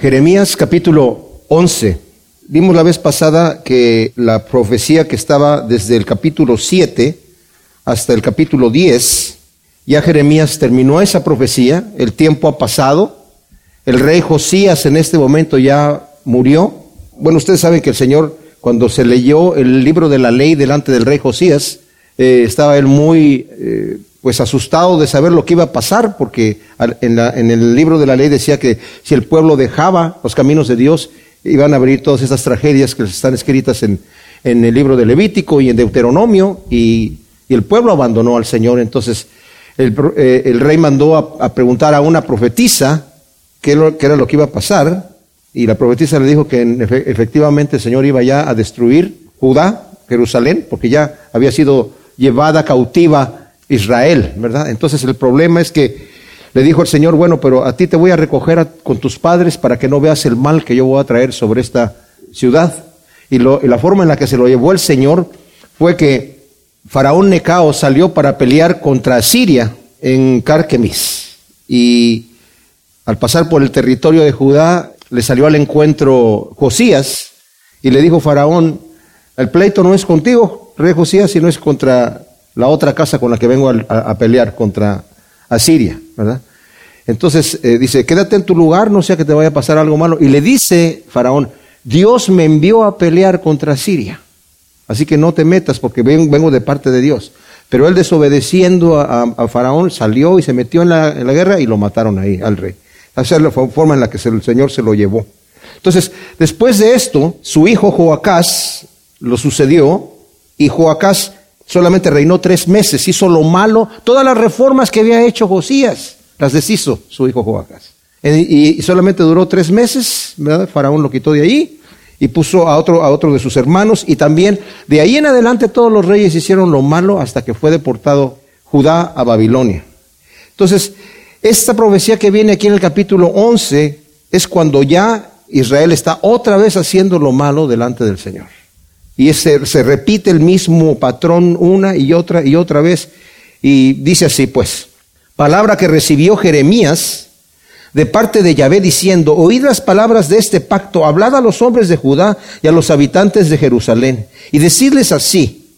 Jeremías capítulo 11. Vimos la vez pasada que la profecía que estaba desde el capítulo 7 hasta el capítulo 10, ya Jeremías terminó esa profecía, el tiempo ha pasado, el rey Josías en este momento ya murió. Bueno, ustedes saben que el Señor, cuando se leyó el libro de la ley delante del rey Josías, eh, estaba él muy eh, pues asustado de saber lo que iba a pasar, porque en, el libro de la ley decía que si el pueblo dejaba los caminos de Dios, iban a abrir todas estas tragedias que están escritas en, el libro de Levítico y en Deuteronomio, y, el pueblo abandonó al Señor. Entonces el, eh, rey mandó a, preguntar a una profetisa qué, qué, era lo que iba a pasar, y la profetisa le dijo que en, efectivamente el Señor iba ya a destruir Judá, Jerusalén, porque ya había sido llevada cautiva Israel, ¿verdad? Entonces el problema es que le dijo el Señor, bueno, pero a ti te voy a recoger con tus padres para que no veas el mal que yo voy a traer sobre esta ciudad. Y la forma en la que se lo llevó el Señor fue que Faraón Necao salió para pelear contra Siria en Carquemis. Y al pasar por el territorio de Judá, le salió al encuentro Josías y le dijo Faraón, el pleito no es contigo, rey Josías, sino es contra la otra casa con la que vengo a, pelear contra Asiria, ¿verdad? Entonces eh, dice, quédate en tu lugar, no sea que te vaya a pasar algo malo. Y le dice Faraón, Dios me envió a pelear contra Siria, así que no te metas porque vengo de parte de Dios. Pero él desobedeciendo a, Faraón salió y se metió en la, guerra y lo mataron ahí al rey. Esa es la forma en la que el Señor se lo llevó. Entonces, después de esto, su hijo Joacás lo sucedió y Joacás solamente reinó tres meses, hizo lo malo, todas las reformas que había hecho Josías, las deshizo su hijo Joacás. Y, solamente duró tres meses, ¿verdad? Faraón lo quitó de ahí y puso a otro, a otro de sus hermanos y también de ahí en adelante todos los reyes hicieron lo malo hasta que fue deportado Judá a Babilonia. Entonces, esta profecía que viene aquí en el capítulo 11 es cuando ya Israel está otra vez haciendo lo malo delante del Señor. Y se, repite el mismo patrón una y otra y otra vez. Y dice así, pues, palabra que recibió Jeremías de parte de Yahvé diciendo, oíd las palabras de este pacto, hablad a los hombres de Judá y a los habitantes de Jerusalén, y decidles así,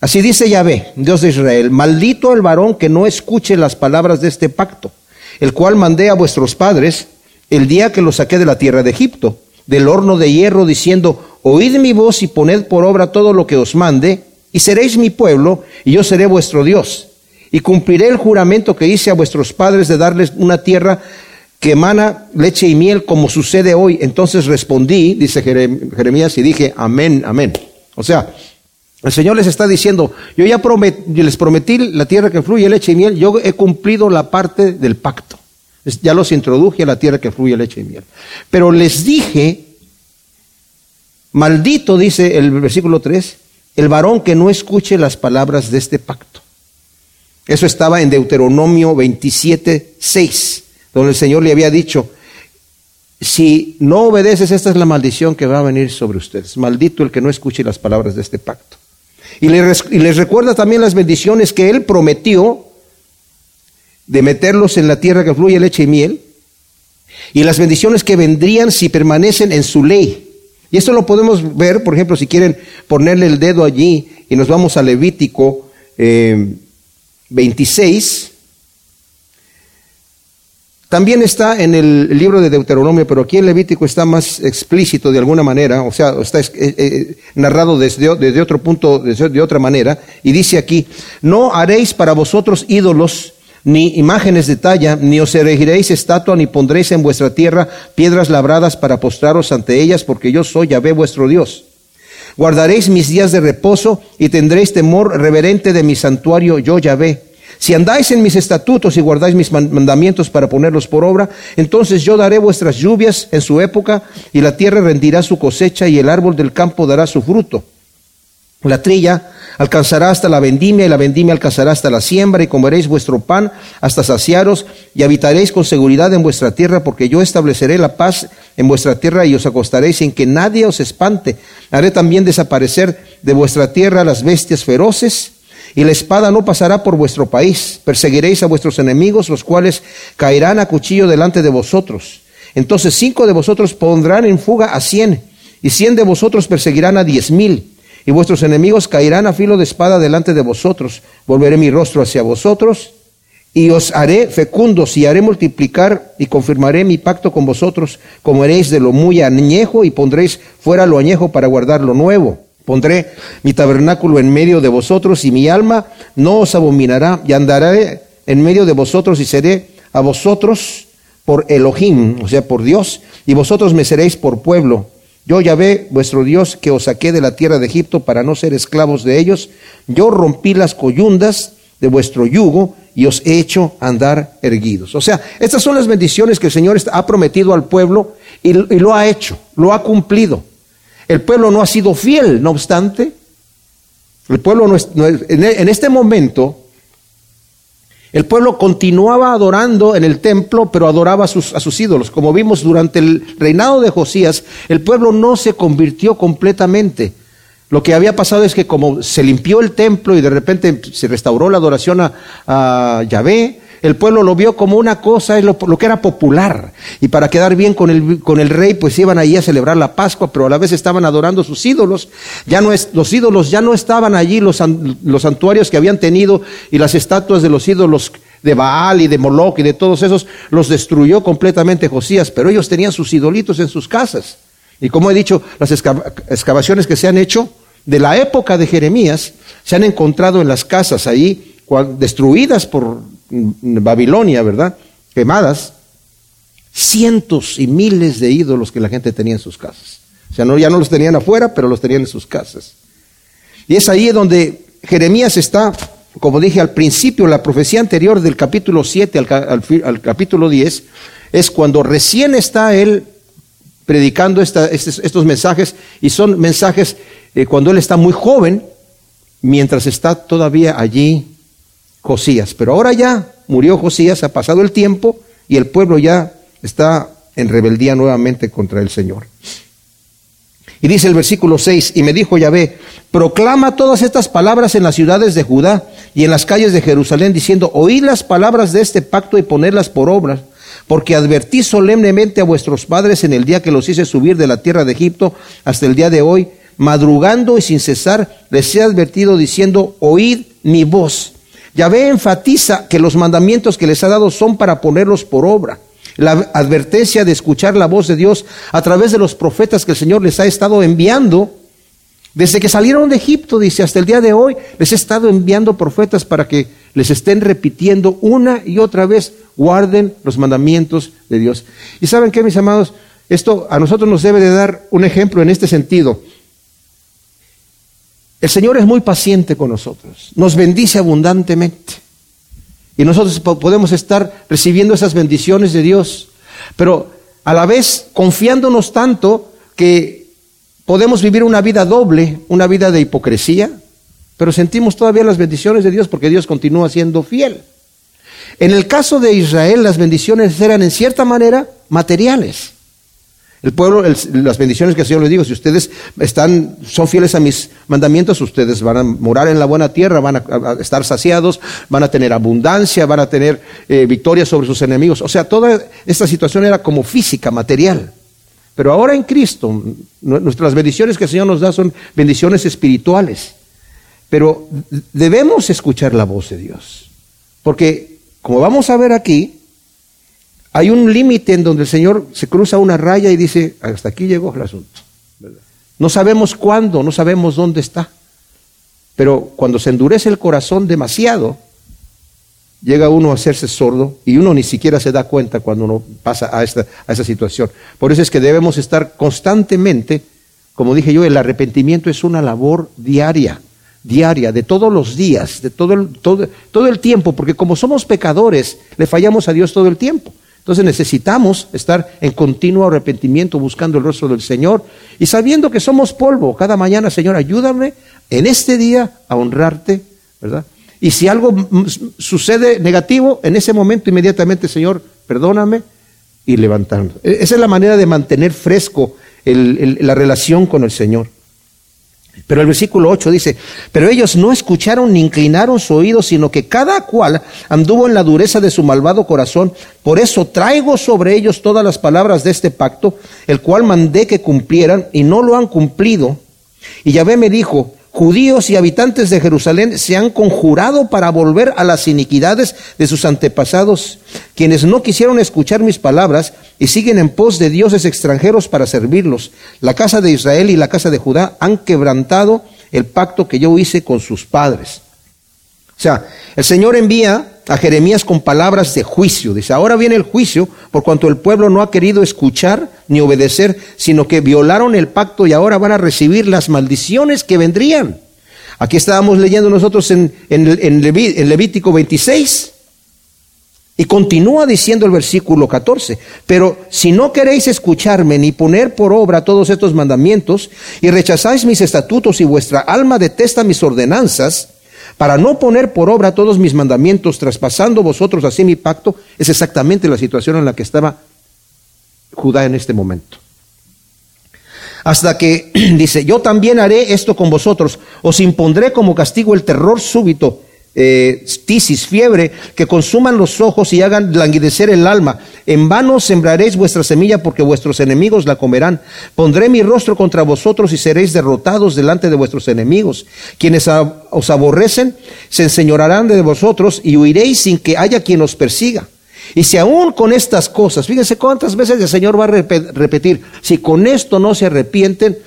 así dice Yahvé, Dios de Israel, maldito el varón que no escuche las palabras de este pacto, el cual mandé a vuestros padres el día que los saqué de la tierra de Egipto, del horno de hierro, diciendo, oíd mi voz y poned por obra todo lo que os mande, y seréis mi pueblo, y yo seré vuestro Dios. Y cumpliré el juramento que hice a vuestros padres de darles una tierra que emana leche y miel como sucede hoy. Entonces respondí, dice Jeremías, y dije, amén, amén. O sea, el Señor les está diciendo, yo ya les prometí la tierra que fluye leche y miel, yo he cumplido la parte del pacto. Ya los introduje a la tierra que fluye leche y miel. Pero les dije Maldito, dice el versículo 3, el varón que no escuche las palabras de este pacto. Eso estaba en Deuteronomio 27, 6, donde el Señor le había dicho, si no obedeces, esta es la maldición que va a venir sobre ustedes. Maldito el que no escuche las palabras de este pacto. Y les, y les recuerda también las bendiciones que Él prometió de meterlos en la tierra que fluye leche y miel, y las bendiciones que vendrían si permanecen en su ley. Y esto lo podemos ver, por ejemplo, si quieren ponerle el dedo allí y nos vamos a Levítico eh, 26. También está en el libro de Deuteronomio, pero aquí en Levítico está más explícito de alguna manera, o sea, está eh, eh, narrado desde, otro punto, de otra manera, y dice aquí, no haréis para vosotros ídolos ni imágenes de talla, ni os erigiréis estatua, ni pondréis en vuestra tierra piedras labradas para postraros ante ellas, porque yo soy Yahvé vuestro Dios. Guardaréis mis días de reposo y tendréis temor reverente de mi santuario, yo Yahvé. Si andáis en mis estatutos y guardáis mis mandamientos para ponerlos por obra, entonces yo daré vuestras lluvias en su época, y la tierra rendirá su cosecha, y el árbol del campo dará su fruto. La trilla alcanzará hasta la vendimia y la vendimia alcanzará hasta la siembra y comeréis vuestro pan hasta saciaros y habitaréis con seguridad en vuestra tierra porque yo estableceré la paz en vuestra tierra y os acostaréis sin que nadie os espante. Haré también desaparecer de vuestra tierra las bestias feroces y la espada no pasará por vuestro país. Perseguiréis a vuestros enemigos los cuales caerán a cuchillo delante de vosotros Entonces cinco de vosotros pondrán en fuga a cien, y cien de vosotros perseguirán a diez mil, y vuestros enemigos caerán a filo de espada delante de vosotros. Volveré mi rostro hacia vosotros, y os haré fecundos, y haré multiplicar, y confirmaré mi pacto con vosotros, como haréis de lo muy añejo, y pondréis fuera lo añejo para guardar lo nuevo. Pondré mi tabernáculo en medio de vosotros, y mi alma no os abominará, y andaré en medio de vosotros, y seré a vosotros por Elohim, o sea, por Dios, y vosotros me seréis por pueblo. Yo Yahvé, vuestro Dios, que os saqué de la tierra de Egipto para no ser esclavos de ellos, yo rompí las coyundas de vuestro yugo y os he hecho andar erguidos. O sea, estas son las bendiciones que el Señor ha prometido al pueblo y, lo ha hecho, lo ha cumplido. El pueblo no ha sido fiel, no obstante. El pueblo no en este momento el pueblo continuaba adorando en el templo, pero adoraba a sus, ídolos. Como vimos durante el reinado de Josías, el pueblo no se convirtió completamente. Lo que había pasado es que como se limpió el templo y de repente se restauró la adoración a, a Yahvé, el pueblo lo vio como una cosa, lo, que era popular. Y para quedar bien con el, con el rey, pues iban ahí a celebrar la Pascua, pero a la vez estaban adorando sus ídolos. Ya no es, los ídolos ya no estaban allí, los, los santuarios que habían tenido y las estatuas de los ídolos de Baal y de Moloch y de todos esos, los destruyó completamente Josías, pero ellos tenían sus idolitos en sus casas. Y como he dicho, las excavaciones que se han hecho de la época de Jeremías se han encontrado en las casas ahí, destruidas por Babilonia, ¿verdad? Quemadas, cientos y miles de ídolos que la gente tenía en sus casas. O sea, no, ya no los tenían afuera, pero los tenían en sus casas. Y es ahí donde Jeremías está, como dije al principio, la profecía anterior del capítulo 7 al, capítulo 10, es cuando recién está él predicando estos, mensajes, y son mensajes eh, cuando él está muy joven, mientras está todavía allí Josías. Pero ahora ya murió Josías, ha pasado el tiempo y el pueblo ya está en rebeldía nuevamente contra el Señor. Y dice el versículo 6, y me dijo Yahvé, proclama todas estas palabras en las ciudades de Judá y en las calles de Jerusalén, diciendo, oíd las palabras de este pacto y ponedlas por obra, porque advertí solemnemente a vuestros padres en el día que los hice subir de la tierra de Egipto hasta el día de hoy, madrugando y sin cesar, les he advertido diciendo, oíd mi voz. Yahvé enfatiza que los mandamientos que les ha dado son para ponerlos por obra. La advertencia de escuchar la voz de Dios a través de los profetas que el Señor les ha estado enviando, desde que salieron de Egipto, dice, hasta el día de hoy, les he estado enviando profetas para que les estén repitiendo una y otra vez, guarden los mandamientos de Dios. Y saben qué, mis amados, esto a nosotros nos debe de dar un ejemplo en este sentido. El Señor es muy paciente con nosotros, nos bendice abundantemente. Y nosotros podemos estar recibiendo esas bendiciones de Dios, pero a la vez confiándonos tanto que podemos vivir una vida doble, una vida de hipocresía, pero sentimos todavía las bendiciones de Dios porque Dios continúa siendo fiel. En el caso de Israel, las bendiciones eran en cierta manera materiales. El pueblo, las bendiciones que el Señor les digo, si ustedes están, son fieles a mis mandamientos, ustedes van a morar en la buena tierra, van a, estar saciados, van a tener abundancia, van a tener eh, victoria sobre sus enemigos. O sea, toda esta situación era como física, material. Pero ahora en Cristo, nuestras bendiciones que el Señor nos da son bendiciones espirituales. Pero debemos escuchar la voz de Dios. Porque, como vamos a ver aquí, hay un límite en donde el Señor se cruza una raya y dice, hasta aquí llegó el asunto. No sabemos cuándo, no sabemos dónde está. Pero cuando se endurece el corazón demasiado, llega uno a hacerse sordo y uno ni siquiera se da cuenta cuando uno pasa a esta, a esta situación. Por eso es que debemos estar constantemente, como dije yo, el arrepentimiento es una labor diaria, diaria, de todos los días, de todo el, todo, todo el tiempo, porque como somos pecadores, le fallamos a Dios todo el tiempo. Entonces necesitamos estar en continuo arrepentimiento buscando el rostro del Señor y sabiendo que somos polvo. Cada mañana, Señor, ayúdame en este día a honrarte, ¿verdad? Y si algo sucede negativo, en ese momento inmediatamente, Señor, perdóname y levantarme. E-, esa es la manera de mantener fresco la relación con el Señor. Pero el versículo 8 dice, pero ellos no escucharon ni inclinaron su oído, sino que cada cual anduvo en la dureza de su malvado corazón. Por eso traigo sobre ellos todas las palabras de este pacto, el cual mandé que cumplieran, y no lo han cumplido. Y Yahvé me dijo, judíos y habitantes de Jerusalén se han conjurado para volver a las iniquidades de sus antepasados, quienes no quisieron escuchar mis palabras y siguen en pos de dioses extranjeros para servirlos. La casa de Israel y la casa de Judá han quebrantado el pacto que yo hice con sus padres. O sea, el Señor envía a Jeremías con palabras de juicio. Dice, ahora viene el juicio por cuanto el pueblo no ha querido escuchar ni obedecer, sino que violaron el pacto y ahora van a recibir las maldiciones que vendrían. Aquí estábamos leyendo nosotros en, Levítico 26. Y continúa diciendo el versículo 14, pero si no queréis escucharme ni poner por obra todos estos mandamientos y rechazáis mis estatutos y vuestra alma detesta mis ordenanzas, para no poner por obra todos mis mandamientos, traspasando vosotros así mi pacto, es exactamente la situación en la que estaba Judá en este momento. Hasta que dice, yo también haré esto con vosotros, os impondré como castigo el terror súbito eh, tisis, fiebre, que consuman los ojos y hagan languidecer el alma. En vano sembraréis vuestra semilla porque vuestros enemigos la comerán. Pondré mi rostro contra vosotros y seréis derrotados delante de vuestros enemigos. Quienes os aborrecen se enseñorarán de vosotros y huiréis sin que haya quien os persiga. Y si aún con estas cosas, fíjense cuántas veces el Señor va a repetir, si con esto no se arrepienten,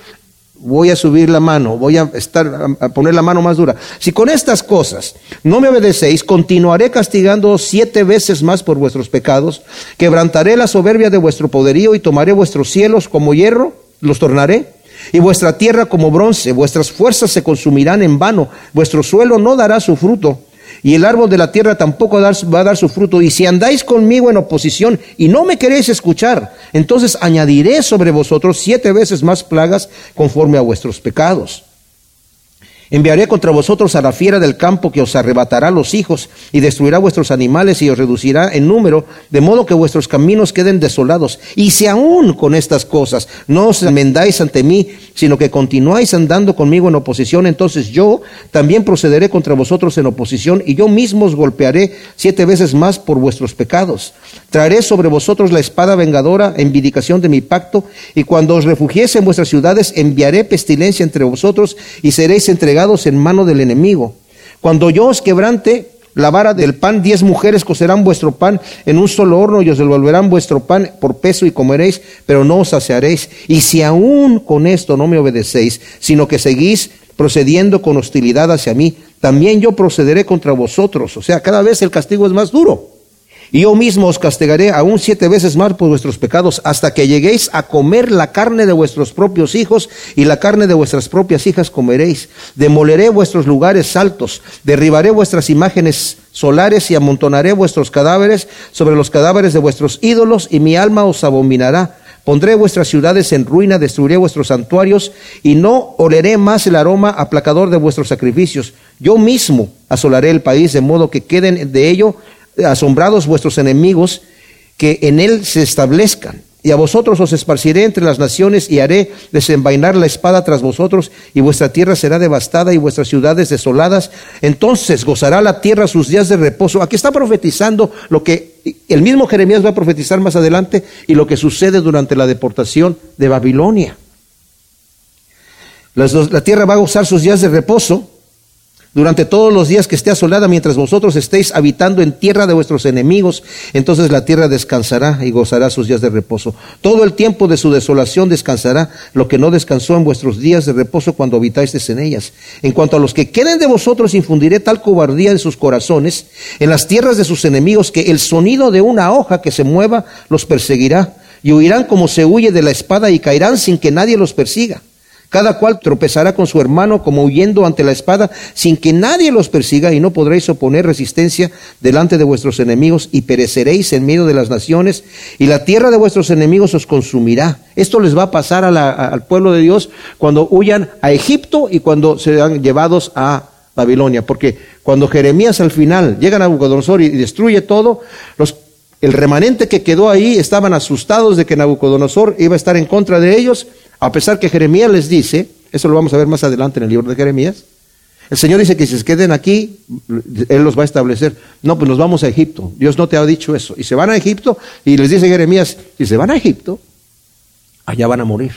voy a subir la mano, voy a, estar, a poner la mano más dura. Si con estas cosas no me obedecéis, continuaré castigando siete veces más por vuestros pecados, quebrantaré la soberbia de vuestro poderío y tomaré vuestros cielos como hierro, los tornaré, y vuestra tierra como bronce, vuestras fuerzas se consumirán en vano, vuestro suelo no dará su fruto y el árbol de la tierra tampoco va a dar su fruto. Y si andáis conmigo en oposición y no me queréis escuchar, entonces añadiré sobre vosotros siete veces más plagas conforme a vuestros pecados. Enviaré contra vosotros a la fiera del campo que os arrebatará los hijos y destruirá vuestros animales y os reducirá en número, de modo que vuestros caminos queden desolados. Y si aún con estas cosas no os enmendáis ante mí, sino que continuáis andando conmigo en oposición, entonces yo también procederé contra vosotros en oposición y yo mismo os golpearé siete veces más por vuestros pecados. Traeré sobre vosotros la espada vengadora en vindicación de mi pacto y cuando os refugiese en vuestras ciudades enviaré pestilencia entre vosotros y seréis entregados en mano del enemigo. Cuando yo os quebrante la vara del pan, diez mujeres cocerán vuestro pan en un solo horno y os devolverán vuestro pan por peso y comeréis, pero no os saciaréis. Y si aún con esto no me obedecéis, sino que seguís procediendo con hostilidad hacia mí, también yo procederé contra vosotros. O sea, cada vez el castigo es más duro. Y yo mismo os castigaré aún siete veces más por vuestros pecados, hasta que lleguéis a comer la carne de vuestros propios hijos y la carne de vuestras propias hijas comeréis. Demoleré vuestros lugares altos, derribaré vuestras imágenes solares y amontonaré vuestros cadáveres sobre los cadáveres de vuestros ídolos, y mi alma os abominará. Pondré vuestras ciudades en ruina, destruiré vuestros santuarios y no oleré más el aroma aplacador de vuestros sacrificios. Yo mismo asolaré el país de modo que queden de ello asombrados vuestros enemigos, que en él se establezcan. Y a vosotros os esparciré entre las naciones y haré desenvainar la espada tras vosotros, y vuestra tierra será devastada y vuestras ciudades desoladas. Entonces gozará la tierra sus días de reposo. Aquí está profetizando lo que el mismo Jeremías va a profetizar más adelante y lo que sucede durante la deportación de Babilonia. La tierra va a gozar sus días de reposo durante todos los días que esté asolada, mientras vosotros estéis habitando en tierra de vuestros enemigos, entonces la tierra descansará y gozará sus días de reposo. Todo el tiempo de su desolación descansará, lo que no descansó en vuestros días de reposo cuando habitáis en ellas. En cuanto a los que queden de vosotros, infundiré tal cobardía en sus corazones, en las tierras de sus enemigos, que el sonido de una hoja que se mueva los perseguirá, y huirán como se huye de la espada y caerán sin que nadie los persiga. Cada cual tropezará con su hermano como huyendo ante la espada, sin que nadie los persiga, y no podréis oponer resistencia delante de vuestros enemigos, y pereceréis en medio de las naciones, y la tierra de vuestros enemigos os consumirá. Esto les va a pasar al pueblo de Dios cuando huyan a Egipto y cuando sean llevados a Babilonia, porque cuando Jeremías al final llega a Nabucodonosor y destruye todo, los el remanente que quedó ahí estaban asustados de que Nabucodonosor iba a estar en contra de ellos, a pesar que Jeremías les dice Eso lo vamos a ver más adelante en el libro de Jeremías. El Señor dice que si se queden aquí, Él los va a establecer. No, pues nos vamos a Egipto. Dios no te ha dicho eso. Y se van a Egipto y les dice Jeremías, si se van a Egipto, allá van a morir.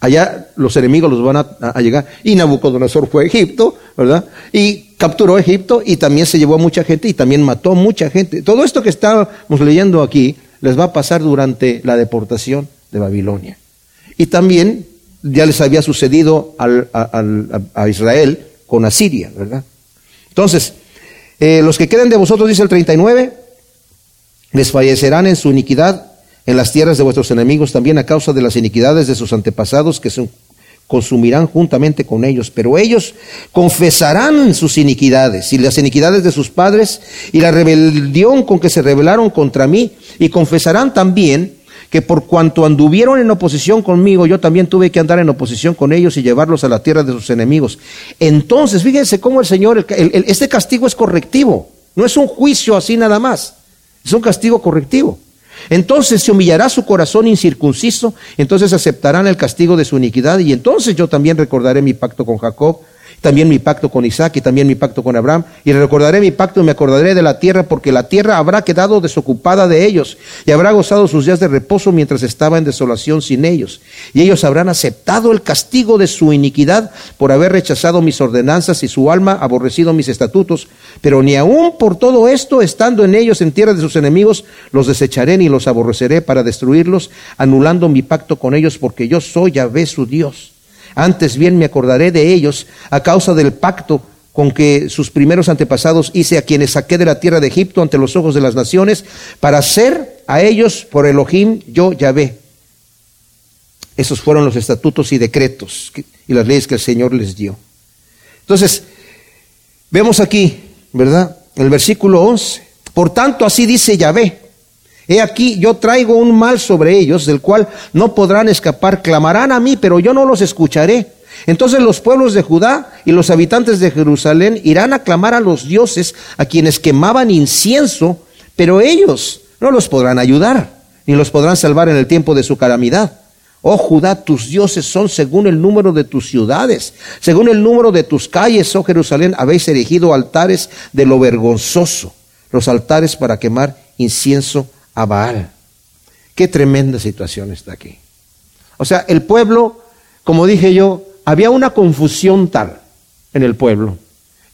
Allá los enemigos los van a, llegar. Y Nabucodonosor fue a Egipto, ¿verdad? Y capturó Egipto y también se llevó a mucha gente y también mató a mucha gente. Todo esto que estábamos leyendo aquí les va a pasar durante la deportación de Babilonia. Y también ya les había sucedido a, Israel con Asiria, ¿verdad? Entonces, eh, los que queden de vosotros, dice el 39, les fallecerán en su iniquidad en las tierras de vuestros enemigos también a causa de las iniquidades de sus antepasados que se consumirán juntamente con ellos. Pero ellos confesarán sus iniquidades y las iniquidades de sus padres y la rebelión con que se rebelaron contra mí y confesarán también que por cuanto anduvieron en oposición conmigo, yo también tuve que andar en oposición con ellos y llevarlos a la tierra de sus enemigos. Entonces, fíjense cómo el Señor, este castigo es correctivo, no es un juicio así nada más, es un castigo correctivo. Entonces se humillará su corazón incircunciso, entonces aceptarán el castigo de su iniquidad y entonces yo también recordaré mi pacto con Jacob también mi pacto con Isaac y también mi pacto con Abraham. Y recordaré mi pacto y me acordaré de la tierra, porque la tierra habrá quedado desocupada de ellos y habrá gozado sus días de reposo mientras estaba en desolación sin ellos. Y ellos habrán aceptado el castigo de su iniquidad por haber rechazado mis ordenanzas y su alma aborrecido mis estatutos. Pero ni aun por todo esto, estando en ellos en tierra de sus enemigos, los desecharé ni los aborreceré para destruirlos, anulando mi pacto con ellos, porque yo soy Yahvé su Dios. Antes bien me acordaré de ellos a causa del pacto con que sus primeros antepasados hice a quienes saqué de la tierra de Egipto ante los ojos de las naciones, para ser a ellos por Elohim yo Yahvé. Esos fueron los estatutos y decretos y las leyes que el Señor les dio. Entonces, vemos aquí, ¿verdad? El versículo 11. Por tanto, así dice Yahvé, He aquí, yo traigo un mal sobre ellos, del cual no podrán escapar. Clamarán a mí, pero yo no los escucharé. Entonces los pueblos de Judá y los habitantes de Jerusalén irán a clamar a los dioses a quienes quemaban incienso, pero ellos no los podrán ayudar, ni los podrán salvar en el tiempo de su calamidad. Oh Judá, tus dioses son según el número de tus ciudades, según el número de tus calles, oh Jerusalén, habéis erigido altares de lo vergonzoso, los altares para quemar incienso a Baal. Qué tremenda situación está aquí. O sea, el pueblo, como dije yo, había una confusión tal en el pueblo,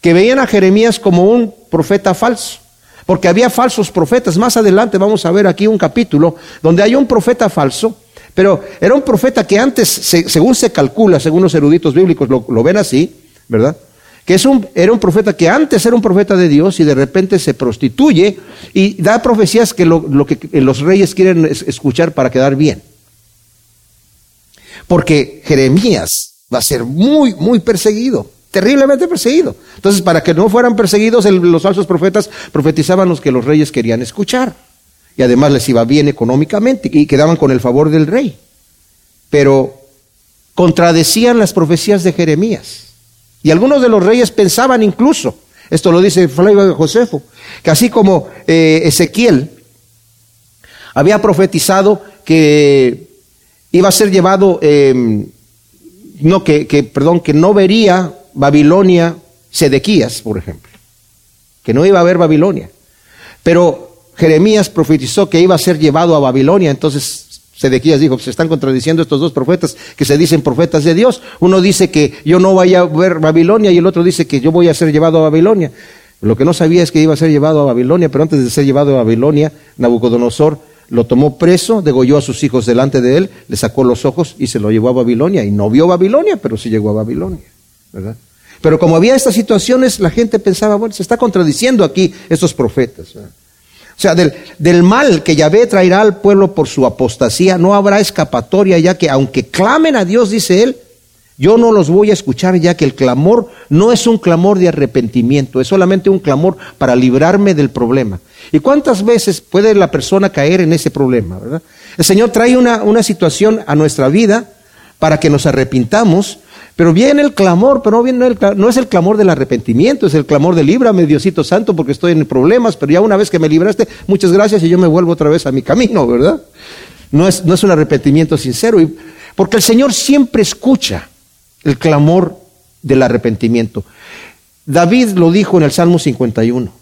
que veían a Jeremías como un profeta falso, porque había falsos profetas. Más adelante vamos a ver aquí un capítulo donde hay un profeta falso, pero era un profeta que antes, según se calcula, según los eruditos bíblicos lo, lo ven así, ¿verdad? Que es un, era un profeta que antes era un profeta de Dios y de repente se prostituye y da profecías que lo, que los reyes quieren escuchar para quedar bien. Porque Jeremías va a ser muy, muy perseguido, terriblemente perseguido. Entonces, para que no fueran perseguidos, los falsos profetas profetizaban los que los reyes querían escuchar. Y además les iba bien económicamente y quedaban con el favor del rey. Pero contradecían las profecías de Jeremías. Y algunos de los reyes pensaban incluso, esto lo dice Flavio Josefo, que así como eh, Ezequiel había profetizado que iba a ser llevado, em, no, que, que, perdón, que no vería Babilonia Sedequías, por ejemplo, que no iba a ver Babilonia. Pero Jeremías profetizó que iba a ser llevado a Babilonia, entonces Sedequías dijo, se están contradiciendo estos dos profetas que se dicen profetas de Dios. Uno dice que yo no vaya a ver Babilonia y el otro dice que yo voy a ser llevado a Babilonia. Lo que no sabía es que iba a ser llevado a Babilonia, pero antes de ser llevado a Babilonia, Nabucodonosor lo tomó preso, degolló a sus hijos delante de él, le sacó los ojos y se lo llevó a Babilonia. Y no vio Babilonia, pero sí llegó a Babilonia. Pero como había estas situaciones, la gente pensaba, bueno, se está contradiciendo aquí estos profetas. ¿verdad? O sea, del, mal que Yahvé traerá al pueblo por su apostasía, no habrá escapatoria, ya que aunque clamen a Dios, dice él, yo no los voy a escuchar, ya que el clamor no es un clamor de arrepentimiento, es solamente un clamor para librarme del problema. ¿Y cuántas veces puede la persona caer en ese problema? ¿verdad? El Señor trae una, una situación a nuestra vida para que nos arrepintamos, pero viene el clamor, pero no, viene el, no es el clamor del arrepentimiento, es el clamor de líbrame, Diosito Santo, porque estoy en problemas, pero ya una vez que me libraste, muchas gracias y yo me vuelvo otra vez a mi camino, ¿verdad? No es, no es un arrepentimiento sincero, porque el Señor siempre escucha el clamor del arrepentimiento. David lo dijo en el Salmo 51.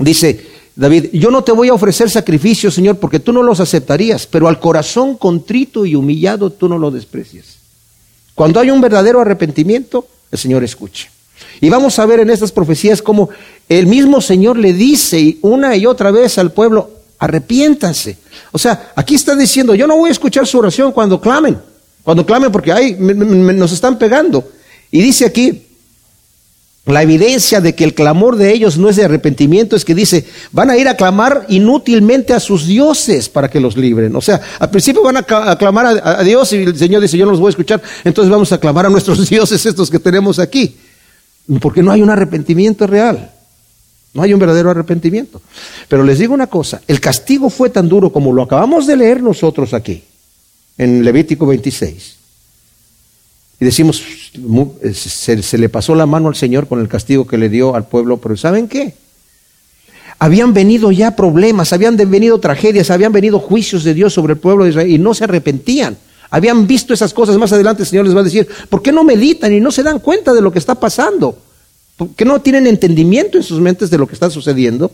Dice David, yo no te voy a ofrecer sacrificios, Señor, porque tú no los aceptarías, pero al corazón contrito y humillado tú no lo desprecias. Cuando hay un verdadero arrepentimiento, el Señor escucha. Y vamos a ver en estas profecías cómo el mismo Señor le dice una y otra vez al pueblo, arrepiéntanse. O sea, aquí está diciendo, yo no voy a escuchar su oración cuando clamen, cuando clamen porque ay, nos están pegando. Y dice aquí, la evidencia de que el clamor de ellos no es de arrepentimiento es que dice, van a ir a clamar inútilmente a sus dioses para que los libren. O sea, al principio van a clamar a, Dios y el Señor dice, yo no los voy a escuchar, entonces vamos a clamar a nuestros dioses estos que tenemos aquí. Porque no hay un arrepentimiento real. No hay un verdadero arrepentimiento. Pero les digo una cosa, el castigo fue tan duro como lo acabamos de leer nosotros aquí, en Levítico 26. Y decimos, se, se, le pasó la mano al Señor con el castigo que le dio al pueblo, pero ¿saben qué? Habían venido ya problemas, habían venido tragedias, habían venido juicios de Dios sobre el pueblo de Israel y no se arrepentían. Habían visto esas cosas. Más adelante el Señor les va a decir, ¿por qué no meditan y no se dan cuenta de lo que está pasando? ¿Por qué no tienen entendimiento en sus mentes de lo que está sucediendo?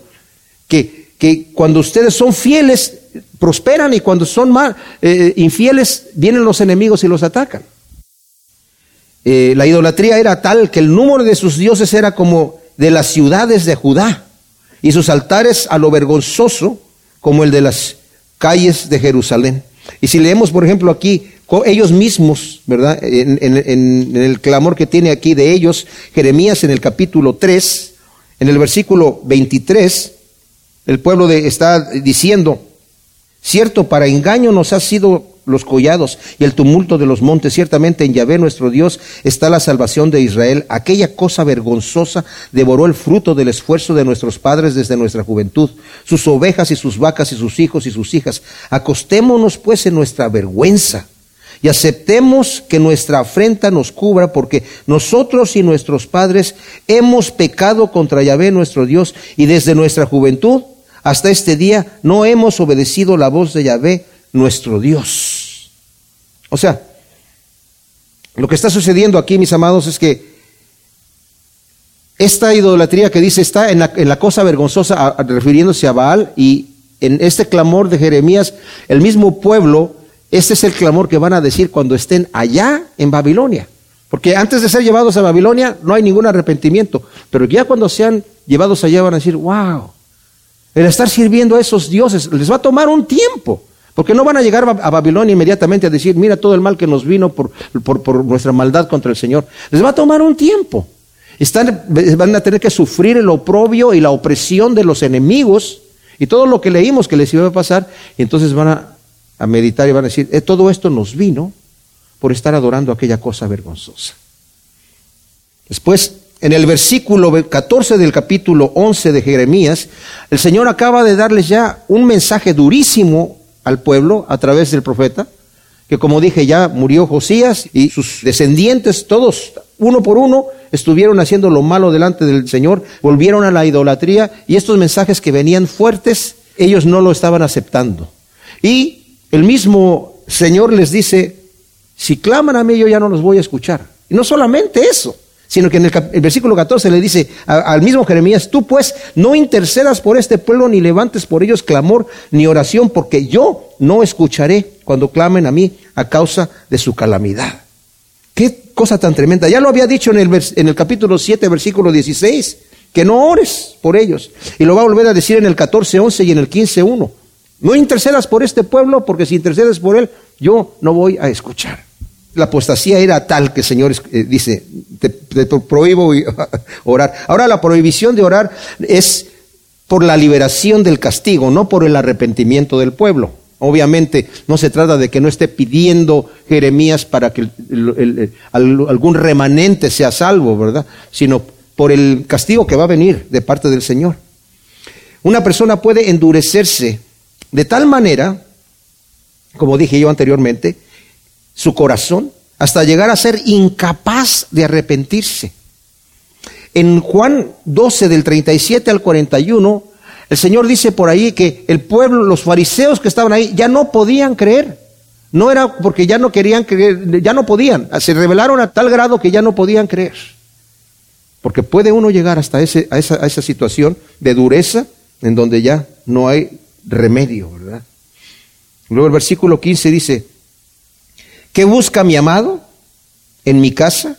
Que, que cuando ustedes son fieles, prosperan y cuando son mal, eh, infieles, vienen los enemigos y los atacan. Eh, la idolatría era tal que el número de sus dioses era como de las ciudades de Judá y sus altares a lo vergonzoso como el de las calles de Jerusalén. Y si leemos, por ejemplo, aquí, ellos mismos, ¿verdad? En, el clamor que tiene aquí de ellos, Jeremías en el capítulo 3, en el versículo 23, el pueblo de, está diciendo, cierto, para engaño nos ha sido los collados y el tumulto de los montes. Ciertamente en Yahvé nuestro Dios está la salvación de Israel. Aquella cosa vergonzosa devoró el fruto del esfuerzo de nuestros padres desde nuestra juventud, sus ovejas y sus vacas y sus hijos y sus hijas. Acostémonos pues en nuestra vergüenza y aceptemos que nuestra afrenta nos cubra porque nosotros y nuestros padres hemos pecado contra Yahvé nuestro Dios y desde nuestra juventud hasta este día no hemos obedecido la voz de Yahvé nuestro Dios. O sea, lo que está sucediendo aquí, mis amados, es que esta idolatría que dice está en la, cosa vergonzosa, refiriéndose a Baal, y en este clamor de Jeremías, el mismo pueblo, este es el clamor que van a decir cuando estén allá en Babilonia. Porque antes de ser llevados a Babilonia no hay ningún arrepentimiento, pero ya cuando sean llevados allá van a decir, wow, el estar sirviendo a esos dioses les va a tomar un tiempo. Porque no van a llegar a Babilonia inmediatamente a decir, mira todo el mal que nos vino por, por, nuestra maldad contra el Señor. Les va a tomar un tiempo. Están, van a tener que sufrir el oprobio y la opresión de los enemigos y todo lo que leímos que les iba a pasar. Y entonces van a, meditar y van a decir, eh, todo esto nos vino por estar adorando aquella cosa vergonzosa. Después, en el versículo 14 del capítulo 11 de Jeremías, el Señor acaba de darles ya un mensaje durísimo al pueblo a través del profeta, que como dije ya murió Josías y sus descendientes, todos uno por uno, estuvieron haciendo lo malo delante del Señor, volvieron a la idolatría y estos mensajes que venían fuertes, ellos no lo estaban aceptando. Y el mismo Señor les dice, si claman a mí yo ya no los voy a escuchar. Y no solamente eso, sino que en el, versículo 14 le dice al mismo Jeremías, tú pues no intercedas por este pueblo ni levantes por ellos clamor ni oración, porque yo no escucharé cuando clamen a mí a causa de su calamidad. Qué cosa tan tremenda. Ya lo había dicho en el, en el capítulo 7, versículo 16, que no ores por ellos. Y lo va a volver a decir en el 14, 11 y en el 15, 1. No intercedas por este pueblo, porque si intercedes por él, yo no voy a escuchar la apostasía era tal que el Señor eh, dice, te, prohíbo orar. Ahora la prohibición de orar es por la liberación del castigo, no por el arrepentimiento del pueblo. Obviamente no se trata de que no esté pidiendo Jeremías para que algún remanente sea salvo, ¿verdad? Sino por el castigo que va a venir de parte del Señor. Una persona puede endurecerse de tal manera, como dije yo anteriormente, su corazón hasta llegar a ser incapaz de arrepentirse. En Juan 12 del 37 al 41, el Señor dice por ahí que el pueblo, los fariseos que estaban ahí, ya no podían creer. No era porque ya no querían creer, ya no podían. Se revelaron a tal grado que ya no podían creer. Porque puede uno llegar hasta ese, esa, a esa situación de dureza en donde ya no hay remedio, ¿verdad? Luego el versículo 15 dice, ¿qué busca mi amado en mi casa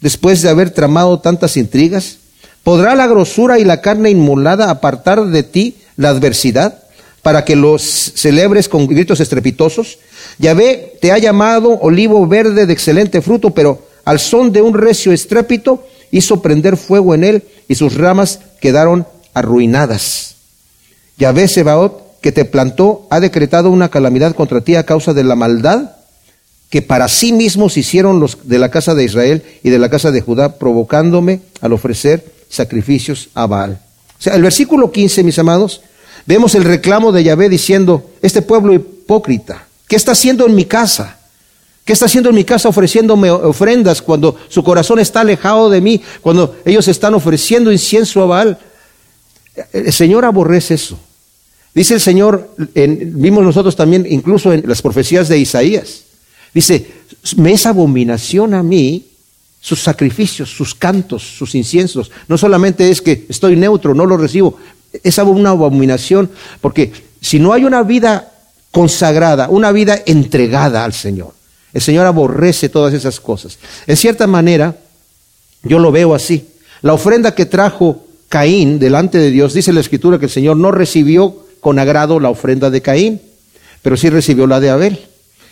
después de haber tramado tantas intrigas? ¿Podrá la grosura y la carne inmolada apartar de ti la adversidad para que los celebres con gritos estrepitosos? Yahvé te ha llamado olivo verde de excelente fruto, pero al son de un recio estrépito hizo prender fuego en él y sus ramas quedaron arruinadas. Yahvé Sebaot, que te plantó, ha decretado una calamidad contra ti a causa de la maldad que para sí mismos hicieron los de la casa de Israel y de la casa de Judá, provocándome al ofrecer sacrificios a Baal. O sea, el versículo 15, mis amados, vemos el reclamo de Yahvé diciendo, este pueblo hipócrita, ¿qué está haciendo en mi casa? ¿Qué está haciendo en mi casa ofreciéndome ofrendas cuando su corazón está alejado de mí, cuando ellos están ofreciendo incienso a Baal? El Señor aborrece eso. Dice el Señor, vimos nosotros también incluso en las profecías de Isaías, dice, me es abominación a mí sus sacrificios, sus cantos, sus inciensos. No solamente es que estoy neutro, no lo recibo, es una abominación, porque si no hay una vida consagrada, una vida entregada al Señor, el Señor aborrece todas esas cosas. En cierta manera, yo lo veo así. La ofrenda que trajo Caín delante de Dios, dice la Escritura que el Señor no recibió con agrado la ofrenda de Caín, pero sí recibió la de Abel.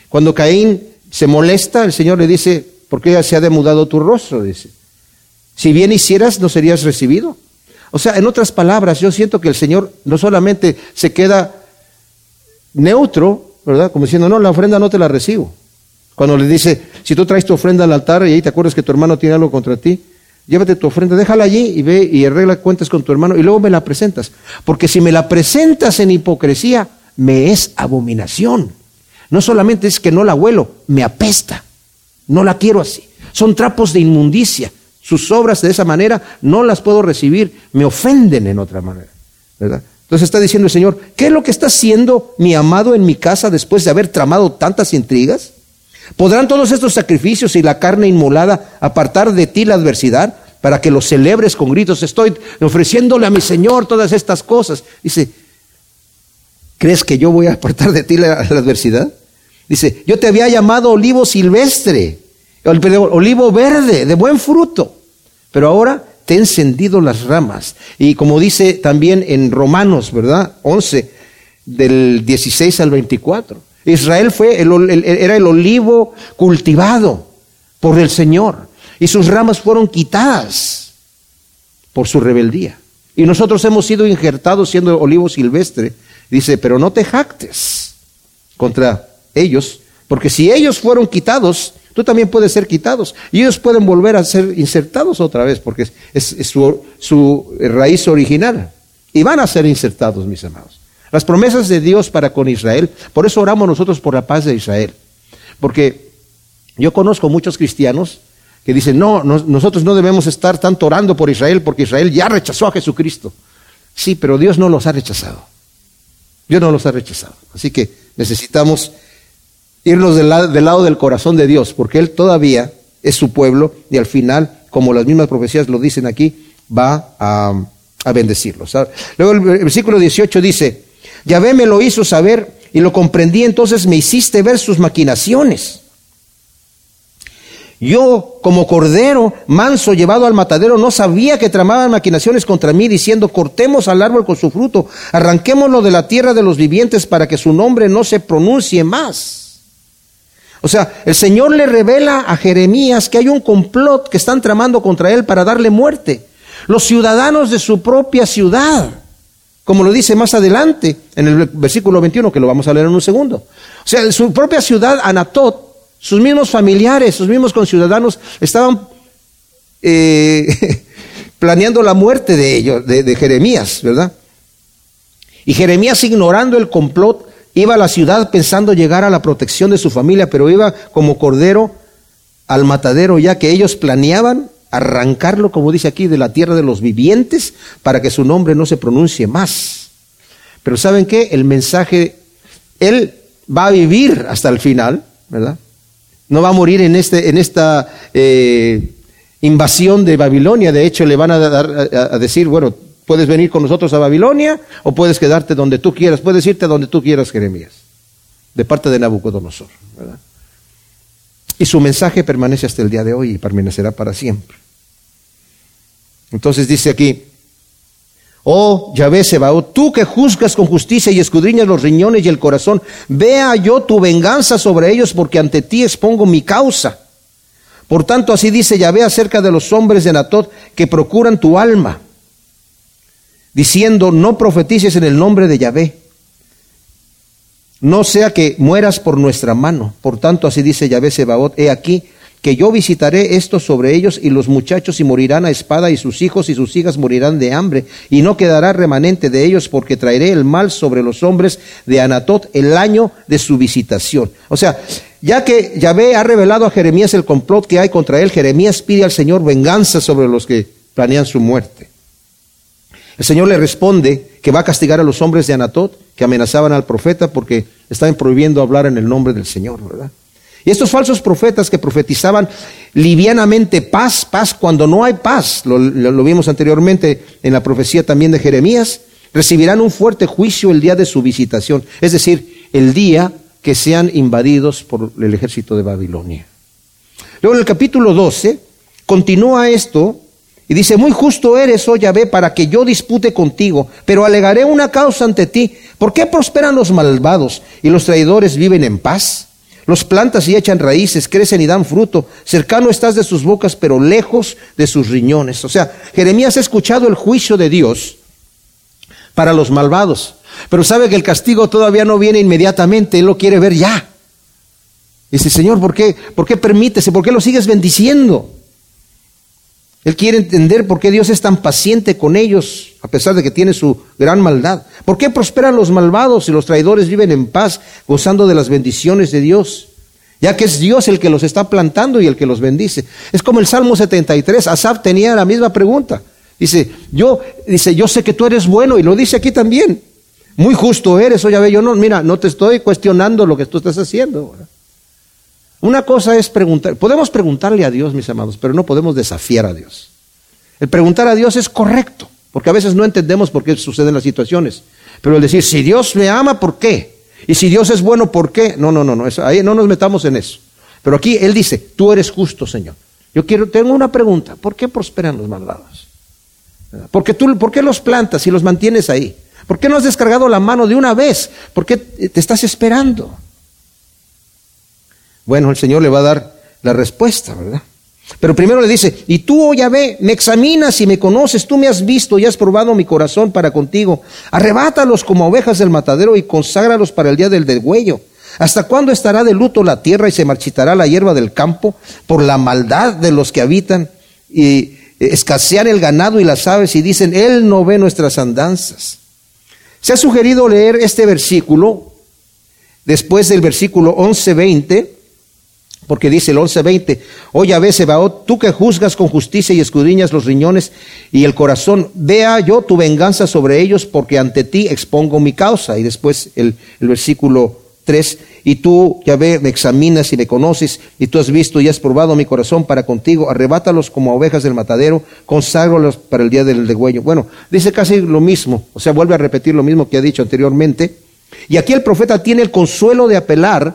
Cuando Caín se molesta, el Señor le dice, ¿Por qué se ha demudado tu rostro? Dice. Si bien hicieras, no serías recibido. O sea, en otras palabras, yo siento que el Señor no solamente se queda neutro, ¿verdad? Como diciendo, no, la ofrenda no te la recibo. Cuando le dice, si tú traes tu ofrenda al altar y ahí te acuerdas que tu hermano tiene algo contra ti, llévate tu ofrenda, déjala allí y ve y arregla cuentas con tu hermano y luego me la presentas. Porque si me la presentas en hipocresía, me es abominación. No solamente es que no la huelo, me apesta. No la quiero así. Son trapos de inmundicia. Sus obras de esa manera no las puedo recibir. Me ofenden en otra manera. ¿verdad? Entonces está diciendo el Señor, ¿qué es lo que está haciendo mi amado en mi casa después de haber tramado tantas intrigas? ¿Podrán todos estos sacrificios y la carne inmolada apartar de ti la adversidad para que los celebres con gritos? Estoy ofreciéndole a mi Señor todas estas cosas. Dice, ¿crees que yo voy a apartar de ti la adversidad? Dice, yo te había llamado olivo silvestre, olivo verde, de buen fruto, pero ahora te he encendido las ramas. Y como dice también en Romanos, ¿verdad? 11, del 16 al 24. Israel fue era el olivo cultivado por el Señor y sus ramas fueron quitadas por su rebeldía. Y nosotros hemos sido injertados siendo olivo silvestre. Dice, pero no te jactes contra ellos, porque si ellos fueron quitados, tú también puedes ser quitados. Y ellos pueden volver a ser insertados otra vez, porque es, su, raíz original. Y van a ser insertados, mis amados. Las promesas de Dios para con Israel, por eso oramos nosotros por la paz de Israel. Porque yo conozco muchos cristianos que dicen, no, nosotros no debemos estar tanto orando por Israel porque Israel ya rechazó a Jesucristo. Sí, pero Dios no los ha rechazado. Dios no los ha rechazado. Así que necesitamos irnos del lado, del corazón de Dios, porque Él todavía es su pueblo y al final, como las mismas profecías lo dicen aquí, va a, bendecirlos. Luego el versículo 18 dice, Yahvé me lo hizo saber y lo comprendí, entonces me hiciste ver sus maquinaciones. Yo, como cordero manso llevado al matadero, no sabía que tramaban maquinaciones contra mí, diciendo, cortemos al árbol con su fruto, arranquémoslo de la tierra de los vivientes para que su nombre no se pronuncie más. O sea, el Señor le revela a Jeremías que hay un complot que están tramando contra él para darle muerte. Los ciudadanos de su propia ciudad, como lo dice más adelante en el versículo 21, que lo vamos a leer en un segundo. O sea, su propia ciudad, Anatot, sus mismos familiares, sus mismos conciudadanos, estaban eh, planeando la muerte de ellos, de Jeremías, ¿verdad? Y Jeremías, ignorando el complot, Iba a la ciudad pensando llegar a la protección de su familia, pero iba como cordero al matadero, ya que ellos planeaban arrancarlo, como dice aquí, de la tierra de los vivientes, para que su nombre no se pronuncie más. Pero ¿saben qué? El mensaje, él va a vivir hasta el final, ¿verdad? No va a morir en, este, en esta eh, invasión de Babilonia. De hecho, le van a, dar, a, decir, bueno, puedes venir con nosotros a Babilonia o puedes quedarte donde tú quieras. Puedes irte donde tú quieras, Jeremías, de parte de Nabucodonosor. Y su mensaje permanece hasta el día de hoy y permanecerá para siempre. Entonces dice aquí, Oh Yahvé Sebaot, tú que juzgas con justicia y escudriñas los riñones y el corazón, vea yo tu venganza sobre ellos porque ante ti expongo mi causa. Por tanto, así dice Yahvé acerca de los hombres de Natot que procuran tu alma, diciendo, no profetices en el nombre de Yahvé, no sea que mueras por nuestra mano. Por tanto, así dice Yahvé Sebaot, he aquí, que yo visitaré esto sobre ellos y los muchachos y morirán a espada y sus hijos y sus hijas morirán de hambre y no quedará remanente de ellos porque traeré el mal sobre los hombres de Anatot el año de su visitación. O sea, ya que Yahvé ha revelado a Jeremías el complot que hay contra él, Jeremías pide al Señor venganza sobre los que planean su muerte. El Señor le responde que va a castigar a los hombres de Anatot que amenazaban al profeta porque estaban prohibiendo hablar en el nombre del Señor, ¿verdad? Y estos falsos profetas que profetizaban livianamente paz, paz, cuando no hay paz, lo, vimos anteriormente en la profecía también de Jeremías, recibirán un fuerte juicio el día de su visitación, es decir, el día que sean invadidos por el ejército de Babilonia. Luego en el capítulo 12 continúa esto y dice, muy justo eres, oh Yahvé, para que yo dispute contigo, pero alegaré una causa ante ti. ¿Por qué prosperan los malvados y los traidores viven en paz? Los plantas y echan raíces, crecen y dan fruto. Cercano estás de sus bocas, pero lejos de sus riñones. O sea, Jeremías ha escuchado el juicio de Dios para los malvados, pero sabe que el castigo todavía no viene inmediatamente, él lo quiere ver ya. Dice, Señor, ¿por qué, ¿por qué permítese? ¿Por qué lo sigues bendiciendo? Él quiere entender por qué Dios es tan paciente con ellos, a pesar de que tiene su gran maldad. ¿Por qué prosperan los malvados y los traidores viven en paz, gozando de las bendiciones de Dios? Ya que es Dios el que los está plantando y el que los bendice. Es como el Salmo 73. Asaf tenía la misma pregunta. Dice, yo, dice, yo sé que tú eres bueno, y lo dice aquí también. Muy justo eres, oye, yo no, mira, no te estoy cuestionando lo que tú estás haciendo. Una cosa es preguntar, podemos preguntarle a Dios, mis amados, pero no podemos desafiar a Dios. El preguntar a Dios es correcto, porque a veces no entendemos por qué suceden las situaciones. Pero el decir, si Dios me ama, ¿por qué? Y si Dios es bueno, ¿por qué? No, no, no, no, ahí no nos metamos en eso. Pero aquí Él dice, tú eres justo, Señor. Yo quiero, tengo una pregunta, ¿por qué prosperan los malvados? Porque tú, ¿Por qué los plantas y los mantienes ahí? ¿Por qué no has descargado la mano de una vez? ¿Por qué te estás esperando? Bueno, el Señor le va a dar la respuesta, ¿verdad? Pero primero le dice, y tú, oh Yahvé, me examinas y me conoces, tú me has visto y has probado mi corazón para contigo. Arrebátalos como ovejas del matadero y conságralos para el día del degüello. ¿Hasta cuándo estará de luto la tierra y se marchitará la hierba del campo por la maldad de los que habitan y escasean el ganado y las aves y dicen, Él no ve nuestras andanzas? Se ha sugerido leer este versículo después del versículo 11-20 porque dice el 11:20, oye a Sebaot, tú que juzgas con justicia y escudriñas los riñones y el corazón, vea yo tu venganza sobre ellos, porque ante ti expongo mi causa. Y después el, versículo 3, y tú, Yahvé, me examinas y me conoces, y tú has visto y has probado mi corazón para contigo, arrebátalos como ovejas del matadero, conságralos para el día del degüello. Bueno, dice casi lo mismo, o sea, vuelve a repetir lo mismo que ha dicho anteriormente. Y aquí el profeta tiene el consuelo de apelar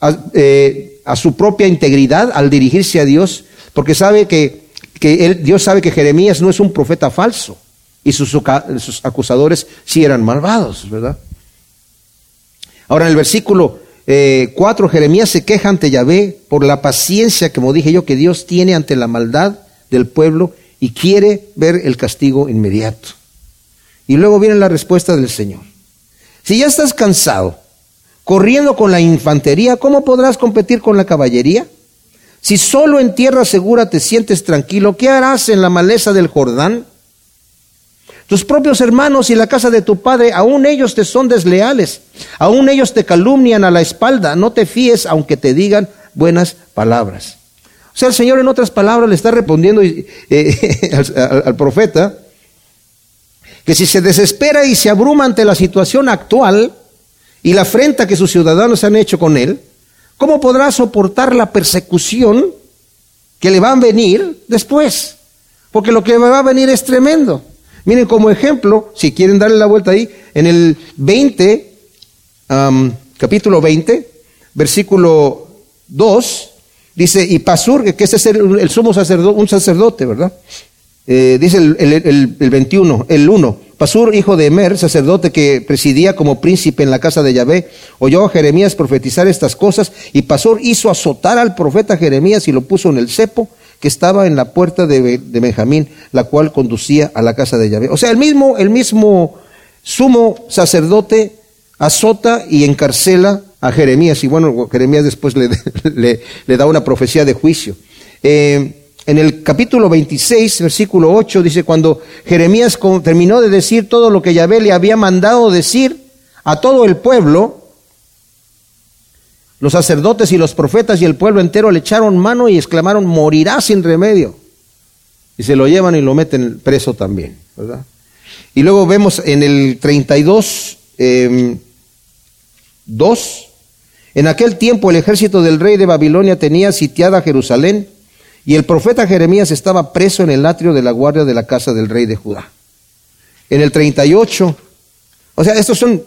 a, eh, a su propia integridad al dirigirse a Dios, porque sabe que, que él, Dios sabe que Jeremías no es un profeta falso y sus, sus acusadores sí eran malvados, ¿verdad? Ahora en el versículo 4, eh, Jeremías se queja ante Yahvé por la paciencia, como dije yo, que Dios tiene ante la maldad del pueblo y quiere ver el castigo inmediato. Y luego viene la respuesta del Señor. Si ya estás cansado corriendo con la infantería, ¿cómo podrás competir con la caballería? Si solo en tierra segura te sientes tranquilo, ¿qué harás en la maleza del Jordán? Tus propios hermanos y la casa de tu padre, aún ellos te son desleales, aún ellos te calumnian a la espalda, no te fíes aunque te digan buenas palabras. O sea, el Señor en otras palabras le está respondiendo eh, al profeta que si se desespera y se abruma ante la situación actual, y la afrenta que sus ciudadanos han hecho con él, ¿cómo podrá soportar la persecución que le va a venir después? Porque lo que va a venir es tremendo. Miren como ejemplo, si quieren darle la vuelta ahí, en el 20, capítulo 20, versículo 2, dice, y Pasur, que ese es el, sumo sacerdote, un sacerdote, ¿verdad? Eh, dice el, el, el, 21, el 1, Pasur, hijo de Emer, sacerdote que presidía como príncipe en la casa de Yahvé, oyó a Jeremías profetizar estas cosas, y Pasur hizo azotar al profeta Jeremías y lo puso en el cepo que estaba en la puerta de, de Benjamín, la cual conducía a la casa de Yahvé. O sea, el mismo, el mismo sumo sacerdote azota y encarcela a Jeremías, y bueno, Jeremías después le, le, da una profecía de juicio. Eh, en el capítulo 26, versículo 8, dice, cuando Jeremías terminó de decir todo lo que Yahvé le había mandado decir a todo el pueblo, los sacerdotes y los profetas y el pueblo entero le echaron mano y exclamaron, morirá sin remedio. Y se lo llevan y lo meten preso también, ¿verdad? Y luego vemos en el 32, 2, em, en aquel tiempo el ejército del rey de Babilonia tenía sitiada Jerusalén y el profeta Jeremías estaba preso en el atrio de la guardia de la casa del rey de Judá. En el 38, o sea, estas son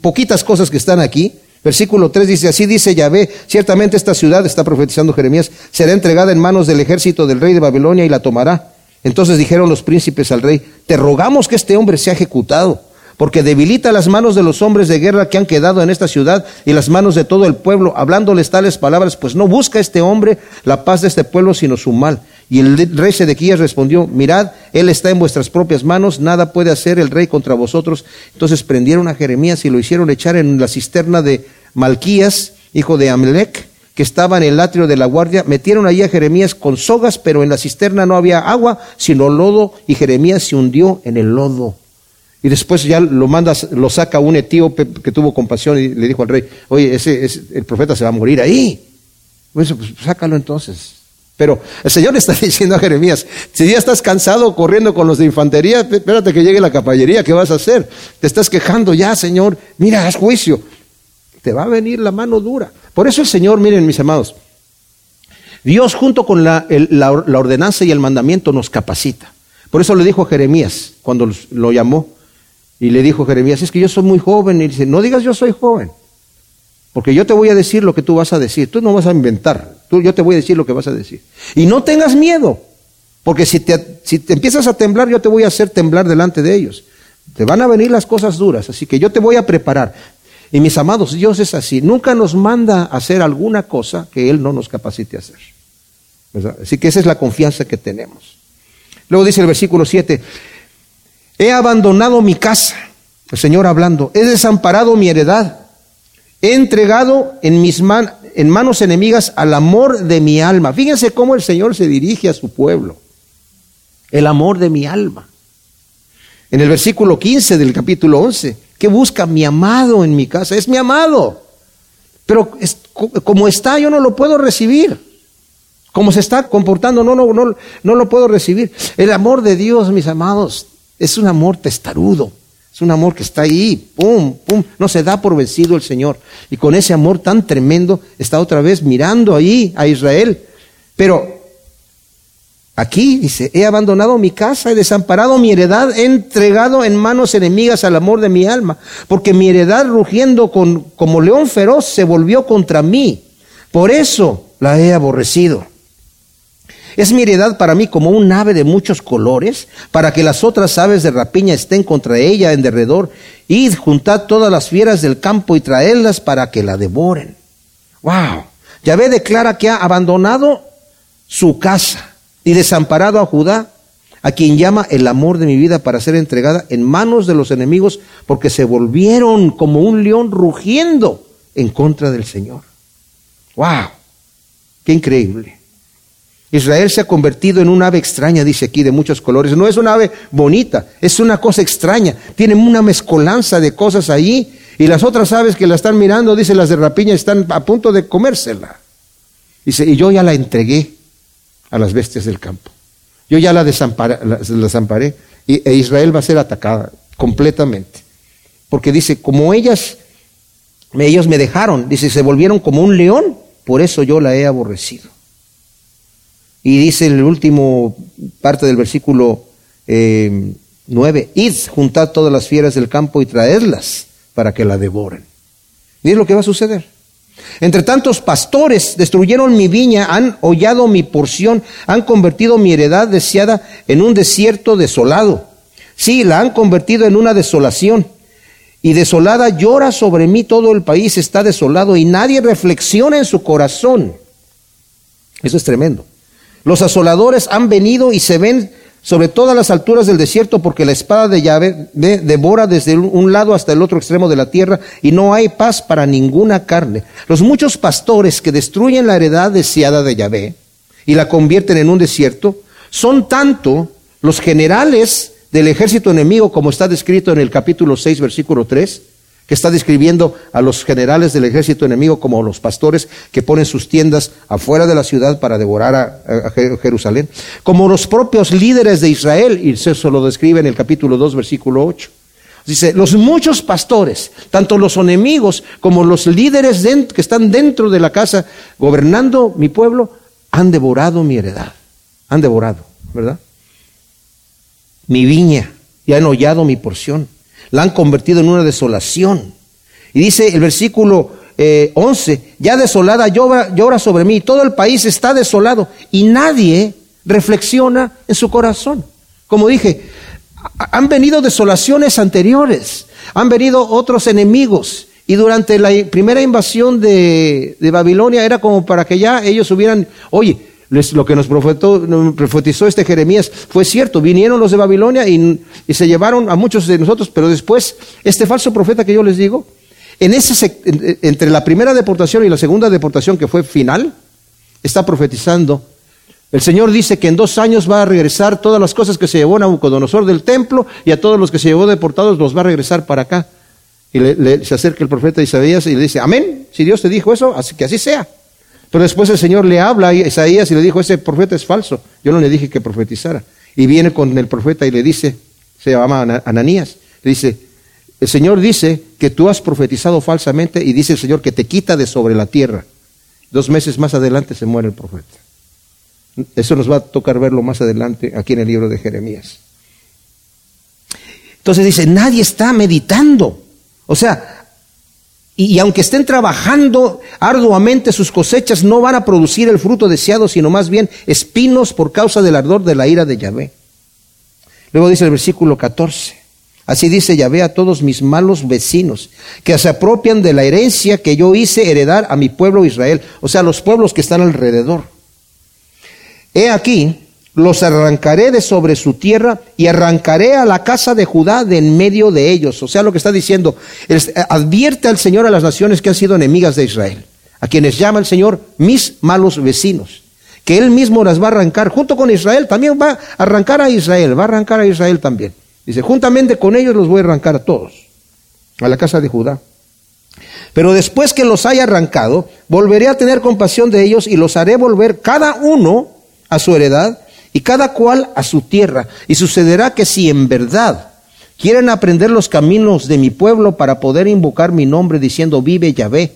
poquitas cosas que están aquí. Versículo 3 dice, así dice Yahvé, ciertamente esta ciudad, está profetizando Jeremías, será entregada en manos del ejército del rey de Babilonia y la tomará. Entonces dijeron los príncipes al rey, te rogamos que este hombre sea ejecutado porque debilita las manos de los hombres de guerra que han quedado en esta ciudad y las manos de todo el pueblo, hablándoles tales palabras, pues no busca este hombre la paz de este pueblo, sino su mal. Y el rey Sedequías respondió, mirad, él está en vuestras propias manos, nada puede hacer el rey contra vosotros. Entonces prendieron a Jeremías y lo hicieron echar en la cisterna de Malquías, hijo de Amelec, que estaba en el atrio de la guardia, metieron allí a Jeremías con sogas, pero en la cisterna no había agua, sino lodo, y Jeremías se hundió en el lodo. Y después ya lo manda, lo saca un etíope que tuvo compasión y le dijo al rey, oye, ese, el profeta se va a morir ahí. Pues, pues sácalo entonces. Pero el Señor está diciendo a Jeremías, si ya estás cansado corriendo con los de infantería, espérate que llegue la caballería, ¿qué vas a hacer? Te estás quejando ya, Señor, mira, haz juicio. Te va a venir la mano dura. Por eso el Señor, miren mis amados, Dios junto con la, la ordenanza y el mandamiento nos capacita. Por eso le dijo a Jeremías cuando lo llamó, y le dijo Jeremías, es que yo soy muy joven. Y dice, no digas yo soy joven, porque yo te voy a decir lo que tú vas a decir. Tú no vas a inventar, tú, yo te voy a decir lo que vas a decir. Y no tengas miedo, porque si te, empiezas a temblar, yo te voy a hacer temblar delante de ellos. Te van a venir las cosas duras, así que yo te voy a preparar. Y mis amados, Dios es así, nunca nos manda a hacer alguna cosa que Él no nos capacite a hacer. Así que esa es la confianza que tenemos. Luego dice el versículo 7, He abandonado mi casa, el Señor hablando, he desamparado mi heredad, he entregado en mis en manos enemigas al amor de mi alma. Fíjense cómo el Señor se dirige a su pueblo. El amor de mi alma. En el versículo 15 del capítulo 11, ¿qué busca mi amado en mi casa? Es mi amado. Pero como está, yo no lo puedo recibir. Como se está comportando, no, no, no, no lo puedo recibir. El amor de Dios, mis amados, es un amor testarudo. Es un amor que está ahí, pum, pum. No se da por vencido el Señor. Y con ese amor tan tremendo está otra vez mirando ahí a Israel. Pero aquí dice, he abandonado mi casa, he desamparado mi heredad, he entregado en manos enemigas al amor de mi alma, porque mi heredad rugiendo con, como león feroz se volvió contra mí. Por eso la he aborrecido. Es mi heredad para mí como un ave de muchos colores, para que las otras aves de rapiña estén contra ella en derredor. Id, juntad todas las fieras del campo y traedlas para que la devoren. Wow. Yahvé declara que ha abandonado su casa y desamparado a Judá, a quien llama el amor de mi vida para ser entregada en manos de los enemigos, porque se volvieron como un león rugiendo en contra del Señor. Wow. Qué increíble. Israel se ha convertido en un ave extraña, dice aquí, de muchos colores. No es una ave bonita, es una cosa extraña. Tiene una mezcolanza de cosas ahí. Y las otras aves que la están mirando, dice las de rapiña, están a punto de comérsela. Dice, y yo ya la entregué a las bestias del campo. Yo ya la desamparé, la, desamparé y, e Israel va a ser atacada completamente. Porque dice, como ellas ellos me dejaron, dice, se volvieron como un león, por eso yo la he aborrecido. Y dice el último parte del versículo eh, 9, id, juntad todas las fieras del campo y traedlas para que la devoren. Y es lo que va a suceder. Entre tantos pastores destruyeron mi viña, han hollado mi porción, han convertido mi heredad deseada en un desierto desolado. Sí, la han convertido en una desolación. Y desolada llora sobre mí todo el país, está desolado y nadie reflexiona en su corazón. Eso es tremendo. Los asoladores han venido y se ven sobre todas las alturas del desierto, porque la espada de Yahvé devora desde un lado hasta el otro extremo de la tierra, y no hay paz para ninguna carne. Los muchos pastores que destruyen la heredad deseada de Yahvé y la convierten en un desierto, son tanto los generales del ejército enemigo, como está descrito en el capítulo 6, versículo 3, que está describiendo a los generales del ejército enemigo como los pastores que ponen sus tiendas afuera de la ciudad para devorar a, Jerusalén, como los propios líderes de Israel, y eso lo describe en el capítulo 2, versículo 8. Dice, los muchos pastores, tanto los enemigos como los líderes que están dentro de la casa gobernando mi pueblo, han devorado mi heredad, han devorado, ¿verdad? Mi viña, y han hollado mi porción la han convertido en una desolación. Y dice el versículo 11, eh, ya desolada llora, llora sobre mí, todo el país está desolado y nadie reflexiona en su corazón. Como dije, han venido desolaciones anteriores, han venido otros enemigos. Y durante la primera invasión de, de Babilonia era como para que ya ellos hubieran, oye, lo que nos profetizó este Jeremías fue cierto. Vinieron los de Babilonia y, se llevaron a muchos de nosotros, pero después, este falso profeta que yo les digo, en ese, entre la primera deportación y la segunda deportación, que fue final, está profetizando. El Señor dice que en dos años va a regresar todas las cosas que se llevó Nabucodonosor del templo y a todos los que se llevó deportados los va a regresar para acá. Y se acerca el profeta Isaías y le dice, amén, si Dios te dijo eso, así que así sea. Pero después el Señor le habla a Isaías y le dijo, ese profeta es falso. Yo no le dije que profetizara. Y viene con el profeta y le dice, se llama Ananías, le dice, el Señor dice que tú has profetizado falsamente y dice el Señor que te quita de sobre la tierra. Dos meses más adelante se muere el profeta. Eso nos va a tocar verlo más adelante aquí en el libro de Jeremías. Entonces dice, nadie está meditando. O sea, y, aunque estén trabajando arduamente, sus cosechas no van a producir el fruto deseado, sino más bien espinos por causa del ardor de la ira de Yahvé. Luego dice el versículo 14. Así dice Yahvé a todos mis malos vecinos, que se apropian de la herencia que yo hice heredar a mi pueblo Israel, o sea, los pueblos que están alrededor. He aquí, los arrancaré de sobre su tierra y arrancaré a la casa de Judá de en medio de ellos. O sea, lo que está diciendo, advierte al Señor a las naciones que han sido enemigas de Israel, a quienes llama el Señor mis malos vecinos, que Él mismo las va a arrancar, junto con Israel, también va a arrancar a Israel, va a arrancar a Israel también. Dice, juntamente con ellos los voy a arrancar a todos, a la casa de Judá. Pero después que los haya arrancado, volveré a tener compasión de ellos y los haré volver cada uno a su heredad y cada cual a su tierra. Y sucederá que si en verdad quieren aprender los caminos de mi pueblo para poder invocar mi nombre diciendo vive Yahvé,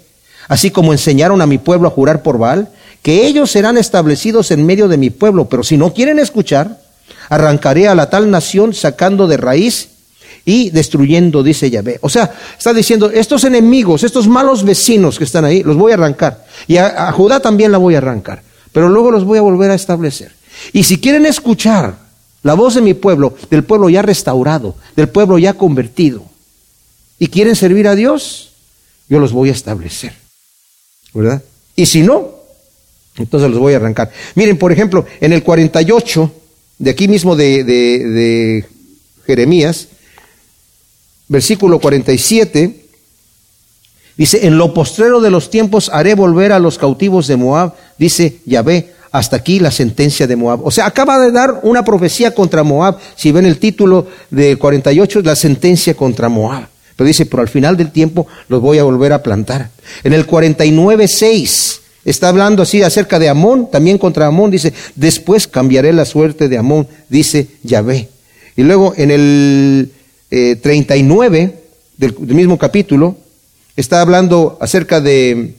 así como enseñaron a mi pueblo a jurar por Baal, que ellos serán establecidos en medio de mi pueblo, pero si no quieren escuchar, arrancaré a la tal nación sacando de raíz y destruyendo, dice Yahvé. O sea, está diciendo, estos enemigos, estos malos vecinos que están ahí, los voy a arrancar. Y a, a Judá también la voy a arrancar. Pero luego los voy a volver a establecer. Y si quieren escuchar la voz de mi pueblo, del pueblo ya restaurado, del pueblo ya convertido, y quieren servir a Dios, yo los voy a establecer. ¿Verdad? Y si no, entonces los voy a arrancar. Miren, por ejemplo, en el 48, de aquí mismo de, de Jeremías, versículo 47, dice, en lo postrero de los tiempos haré volver a los cautivos de Moab, dice Yahvé, hasta aquí la sentencia de Moab. O sea, acaba de dar una profecía contra Moab. Si ven el título del 48, es la sentencia contra Moab. Pero dice, pero al final del tiempo los voy a volver a plantar. En el 49.6 está hablando así acerca de Amón, también contra Amón. Dice, después cambiaré la suerte de Amón, dice Yahvé. Y luego en el 39 eh, del mismo capítulo, está hablando acerca de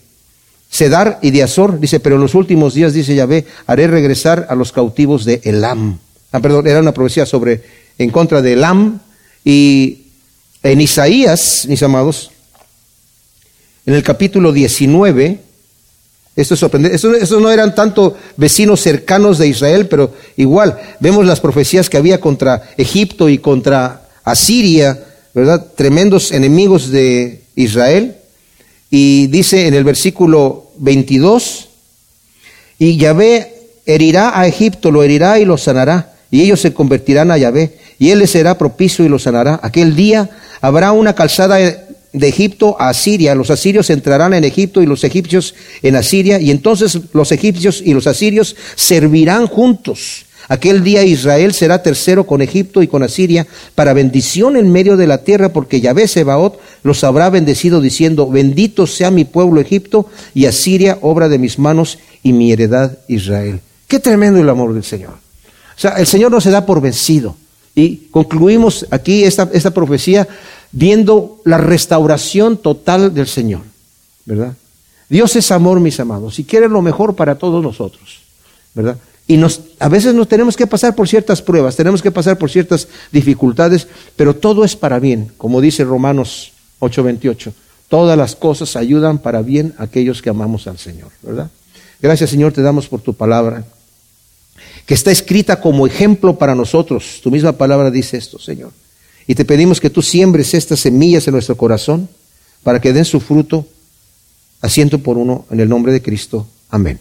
Sedar y de Azor. Dice, pero en los últimos días, dice Yahvé, haré regresar a los cautivos de Elam. Ah, perdón, era una profecía sobre, en contra de Elam. Y en Isaías, mis amados, en el capítulo 19, esto es sorprendente. Estos no eran tanto vecinos cercanos de Israel, pero igual vemos las profecías que había contra Egipto y contra Asiria, ¿verdad? Tremendos enemigos de Israel. Y dice en el versículo 22, y Yahvé herirá a Egipto, lo herirá y lo sanará, y ellos se convertirán a Yahvé, y él les será propicio y lo sanará. Aquel día habrá una calzada de Egipto a Asiria. Los asirios entrarán en Egipto y los egipcios en Asiria, y entonces los egipcios y los asirios servirán juntos. Aquel día Israel será tercero con Egipto y con Asiria para bendición en medio de la tierra, porque Yahvé Sebaot los habrá bendecido diciendo, bendito sea mi pueblo Egipto y Asiria, obra de mis manos y mi heredad Israel. Qué tremendo el amor del Señor. O sea, el Señor no se da por vencido. Y concluimos aquí esta, profecía viendo la restauración total del Señor, ¿verdad? Dios es amor, mis amados, y quiere lo mejor para todos nosotros, ¿verdad? Y nos, a veces nos tenemos que pasar por ciertas pruebas, tenemos que pasar por ciertas dificultades, pero todo es para bien, como dice Romanos 8:28. Todas las cosas ayudan para bien a aquellos que amamos al Señor, ¿verdad? Gracias, Señor, te damos por tu palabra, que está escrita como ejemplo para nosotros. Tu misma palabra dice esto, Señor. Y te pedimos que tú siembres estas semillas en nuestro corazón para que den su fruto a ciento por uno en el nombre de Cristo. Amén.